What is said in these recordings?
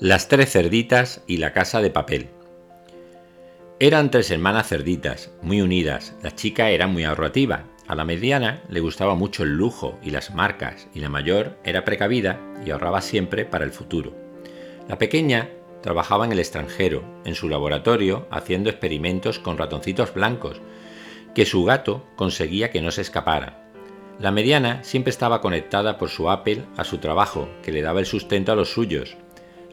Las tres cerditas y la casa de papel. Eran tres hermanas cerditas, muy unidas. La chica era muy ahorrativa. A la mediana le gustaba mucho el lujo y las marcas, y la mayor era precavida y ahorraba siempre para el futuro. La pequeña trabajaba en el extranjero, en su laboratorio, haciendo experimentos con ratoncitos blancos, que su gato conseguía que no se escapara. La mediana siempre estaba conectada por su Apple a su trabajo, que le daba el sustento a los suyos,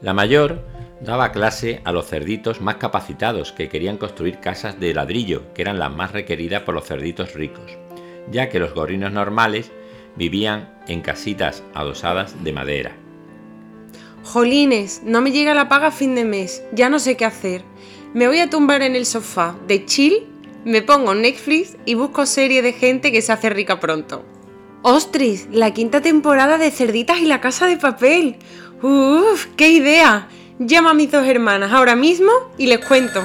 la mayor daba clase a los cerditos más capacitados que querían construir casas de ladrillo, que eran las más requeridas por los cerditos ricos, ya que los gorrinos normales vivían en casitas adosadas de madera. Jolines, no me llega la paga a fin de mes, ya no sé qué hacer. Me voy a tumbar en el sofá de chill, me pongo Netflix y busco serie de gente que se hace rica pronto. ¡Ostris! La quinta temporada de Cerditas y la Casa de Papel. ¡Uf! ¡Qué idea! Llama a mis dos hermanas ahora mismo y les cuento.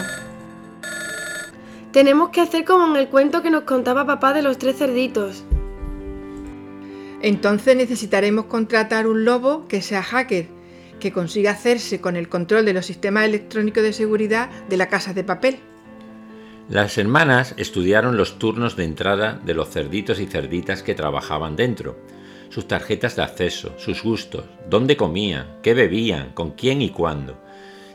Tenemos que hacer como en el cuento que nos contaba papá de los tres cerditos. Entonces necesitaremos contratar un lobo que sea hacker, que consiga hacerse con el control de los sistemas electrónicos de seguridad de la casa de papel. Las hermanas estudiaron los turnos de entrada de los cerditos y cerditas que trabajaban dentro sus tarjetas de acceso, sus gustos, dónde comían, qué bebían, con quién y cuándo.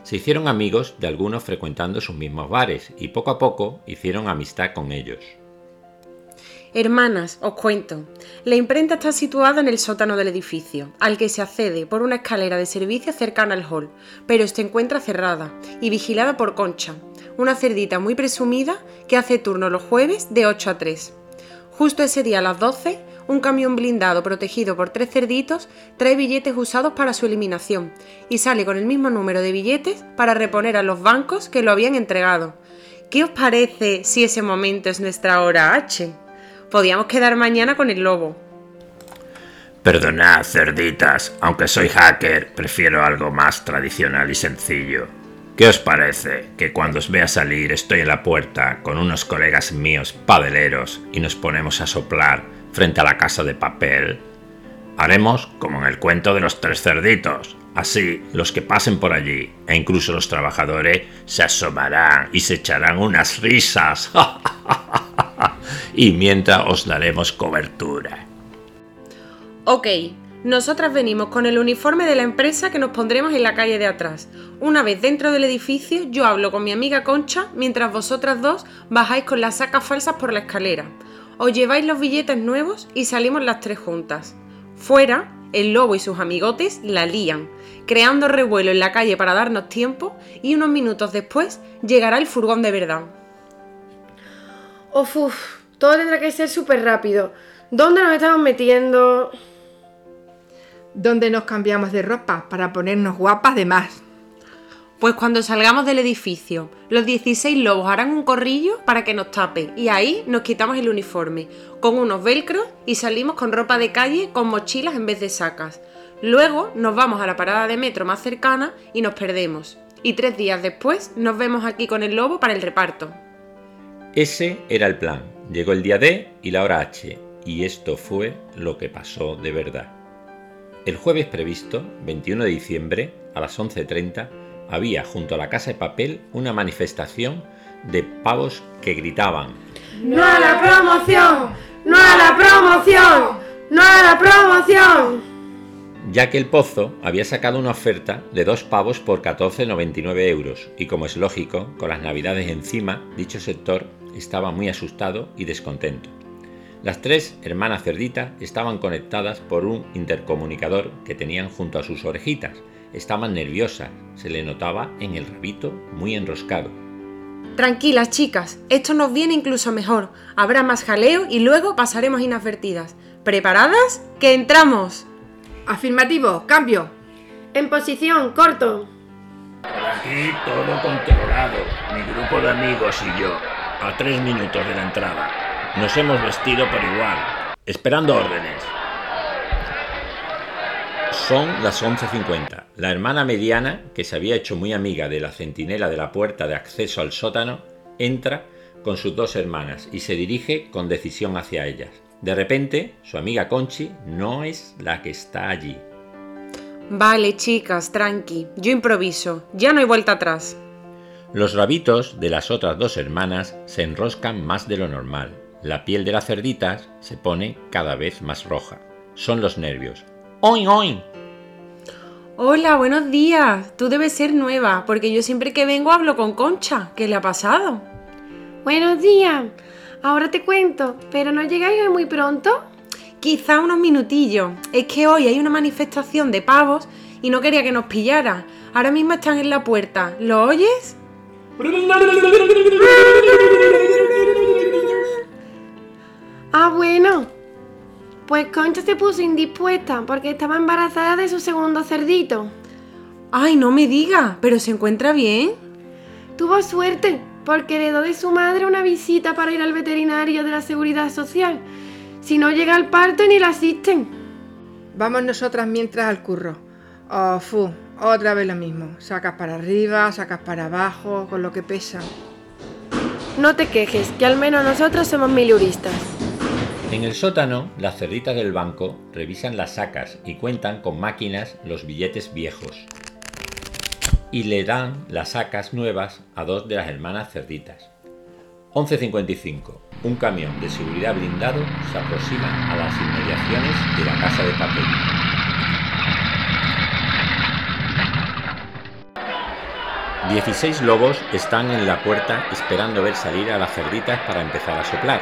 Se hicieron amigos de algunos frecuentando sus mismos bares y poco a poco hicieron amistad con ellos. Hermanas, os cuento. La imprenta está situada en el sótano del edificio, al que se accede por una escalera de servicio cercana al hall, pero se encuentra cerrada y vigilada por Concha, una cerdita muy presumida que hace turno los jueves de 8 a 3. Justo ese día a las 12 un camión blindado protegido por tres cerditos trae billetes usados para su eliminación y sale con el mismo número de billetes para reponer a los bancos que lo habían entregado. ¿Qué os parece si ese momento es nuestra hora H? Podíamos quedar mañana con el lobo. Perdonad, cerditas, aunque soy hacker, prefiero algo más tradicional y sencillo. ¿Qué os parece que cuando os vea salir estoy en la puerta con unos colegas míos padeleros y nos ponemos a soplar frente a la casa de papel. Haremos como en el cuento de los tres cerditos. Así, los que pasen por allí, e incluso los trabajadores, se asomarán y se echarán unas risas. y mientras os daremos cobertura. Ok, nosotras venimos con el uniforme de la empresa que nos pondremos en la calle de atrás. Una vez dentro del edificio, yo hablo con mi amiga Concha mientras vosotras dos bajáis con las sacas falsas por la escalera. Os lleváis los billetes nuevos y salimos las tres juntas. Fuera, el lobo y sus amigotes la lían, creando revuelo en la calle para darnos tiempo y unos minutos después llegará el furgón de verdad. Uf, todo tendrá que ser súper rápido. ¿Dónde nos estamos metiendo? ¿Dónde nos cambiamos de ropa para ponernos guapas de más? Pues cuando salgamos del edificio, los 16 lobos harán un corrillo para que nos tape y ahí nos quitamos el uniforme, con unos velcros y salimos con ropa de calle con mochilas en vez de sacas. Luego nos vamos a la parada de metro más cercana y nos perdemos. Y tres días después nos vemos aquí con el lobo para el reparto. Ese era el plan. Llegó el día D y la hora H, y esto fue lo que pasó de verdad. El jueves previsto, 21 de diciembre, a las 11.30, había junto a la casa de papel una manifestación de pavos que gritaban ¡No a la promoción! ¡No a la promoción! ¡No a la promoción! Ya que el pozo había sacado una oferta de dos pavos por 14,99 euros y como es lógico, con las navidades encima, dicho sector estaba muy asustado y descontento. Las tres hermanas cerditas estaban conectadas por un intercomunicador que tenían junto a sus orejitas Estaban nerviosas, se le notaba en el rabito muy enroscado. Tranquilas, chicas, esto nos viene incluso mejor. Habrá más jaleo y luego pasaremos inadvertidas. ¿Preparadas? ¡Que entramos! Afirmativo, cambio. En posición, corto. Por aquí todo controlado. Mi grupo de amigos y yo, a tres minutos de la entrada. Nos hemos vestido por igual, esperando órdenes. Son las 11.50. La hermana mediana, que se había hecho muy amiga de la centinela de la puerta de acceso al sótano, entra con sus dos hermanas y se dirige con decisión hacia ellas. De repente, su amiga Conchi no es la que está allí. Vale, chicas, tranqui. Yo improviso. Ya no hay vuelta atrás. Los rabitos de las otras dos hermanas se enroscan más de lo normal. La piel de las cerditas se pone cada vez más roja. Son los nervios. ¡Oin, oin! Hola, buenos días. Tú debes ser nueva, porque yo siempre que vengo hablo con Concha. ¿Qué le ha pasado? Buenos días. Ahora te cuento, pero no llegáis hoy muy pronto. Quizá unos minutillos. Es que hoy hay una manifestación de pavos y no quería que nos pillara. Ahora mismo están en la puerta. ¿Lo oyes? Ah, bueno. Pues Concha se puso indispuesta porque estaba embarazada de su segundo cerdito. Ay, no me diga, pero se encuentra bien. Tuvo suerte porque heredó de su madre una visita para ir al veterinario de la seguridad social. Si no llega al parto ni la asisten. Vamos nosotras mientras al curro. Oh, fu, otra vez lo mismo. Sacas para arriba, sacas para abajo, con lo que pesa. No te quejes, que al menos nosotros somos miluristas. En el sótano, las cerditas del banco revisan las sacas y cuentan con máquinas los billetes viejos. Y le dan las sacas nuevas a dos de las hermanas cerditas. 11.55. Un camión de seguridad blindado se aproxima a las inmediaciones de la casa de papel. Dieciséis lobos están en la puerta esperando ver salir a las cerditas para empezar a soplar.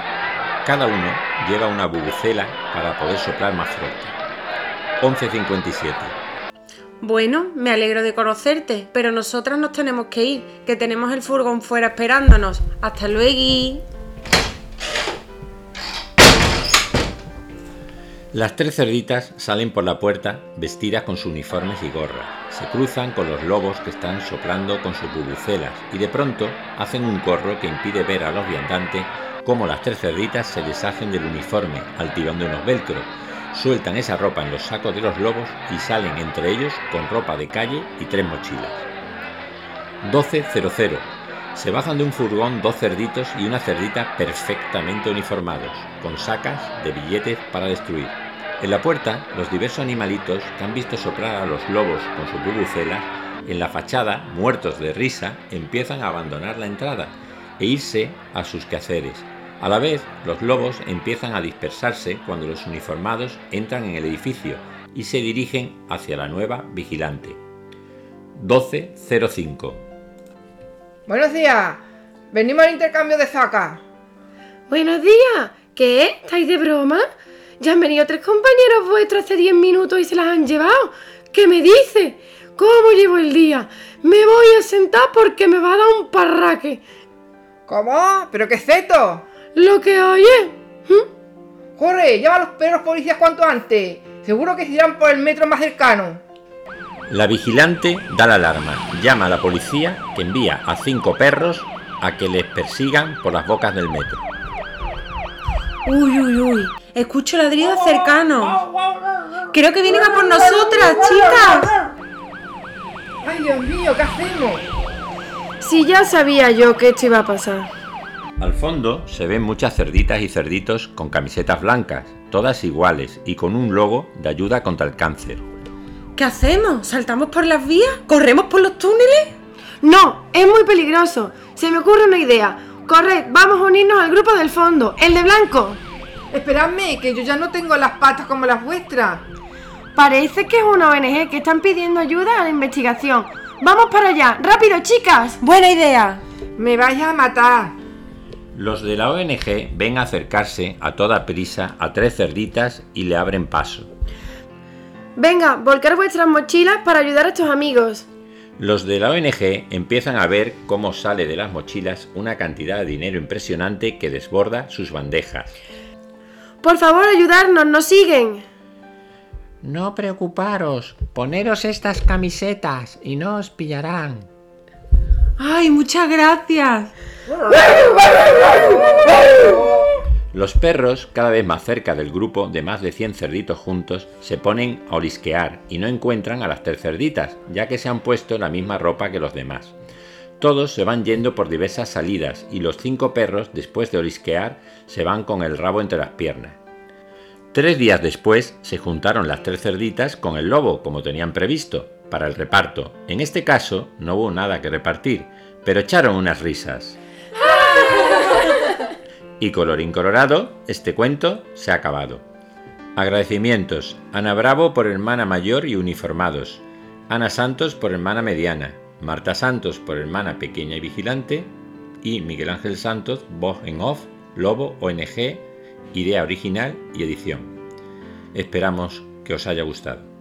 Cada uno lleva una bubucela para poder soplar más fuerte. 11.57. Bueno, me alegro de conocerte, pero nosotras nos tenemos que ir, que tenemos el furgón fuera esperándonos. Hasta luego. Las tres cerditas salen por la puerta vestidas con sus uniformes y gorras. Se cruzan con los lobos que están soplando con sus bubucelas y de pronto hacen un corro que impide ver a los viandantes cómo las tres cerditas se deshacen del uniforme al tirón de unos velcro. Sueltan esa ropa en los sacos de los lobos y salen entre ellos con ropa de calle y tres mochilas. 12.00 se bajan de un furgón dos cerditos y una cerdita perfectamente uniformados, con sacas de billetes para destruir. En la puerta, los diversos animalitos que han visto soplar a los lobos con su bubucelas, en la fachada, muertos de risa, empiezan a abandonar la entrada e irse a sus quehaceres. A la vez, los lobos empiezan a dispersarse cuando los uniformados entran en el edificio y se dirigen hacia la nueva vigilante. 12.05 Buenos días. Venimos al intercambio de sacas. Buenos días. ¿Qué? ¿Estáis de broma? Ya han venido tres compañeros vuestros hace 10 minutos y se las han llevado. ¿Qué me dice? ¿Cómo llevo el día? Me voy a sentar porque me va a dar un parraque. ¿Cómo? ¿Pero qué es esto? Lo que oye. ¿Mm? Corre, llama a los perros policías cuanto antes. Seguro que se irán por el metro más cercano. La vigilante da la alarma, llama a la policía que envía a cinco perros a que les persigan por las bocas del metro. Uy, uy, uy. Escucho ladridos cercanos. Creo que vienen a por nosotras, chicas. ¡Ay, Dios mío! ¿Qué hacemos? Si ya sabía yo que esto iba a pasar. Al fondo se ven muchas cerditas y cerditos con camisetas blancas, todas iguales y con un logo de ayuda contra el cáncer. ¿Qué hacemos? ¿Saltamos por las vías? ¿Corremos por los túneles? No, es muy peligroso. Se me ocurre una idea. Corred, vamos a unirnos al grupo del fondo, el de blanco. Esperadme, que yo ya no tengo las patas como las vuestras. Parece que es una ONG que están pidiendo ayuda a la investigación. Vamos para allá, rápido, chicas. Buena idea. Me vais a matar. Los de la ONG ven acercarse a toda prisa a tres cerditas y le abren paso. Venga, volcar vuestras mochilas para ayudar a estos amigos. Los de la ONG empiezan a ver cómo sale de las mochilas una cantidad de dinero impresionante que desborda sus bandejas. Por favor, ayudarnos, nos siguen. No preocuparos, poneros estas camisetas y no os pillarán. Ay, muchas gracias. Los perros, cada vez más cerca del grupo de más de 100 cerditos juntos, se ponen a olisquear y no encuentran a las tres cerditas, ya que se han puesto la misma ropa que los demás. Todos se van yendo por diversas salidas y los cinco perros, después de olisquear, se van con el rabo entre las piernas. Tres días después se juntaron las tres cerditas con el lobo, como tenían previsto, para el reparto. En este caso no hubo nada que repartir, pero echaron unas risas. Y colorín colorado, este cuento se ha acabado. Agradecimientos. Ana Bravo por hermana mayor y uniformados. Ana Santos por hermana mediana. Marta Santos por hermana pequeña y vigilante. Y Miguel Ángel Santos, voz en off, Lobo, ONG, idea original y edición. Esperamos que os haya gustado.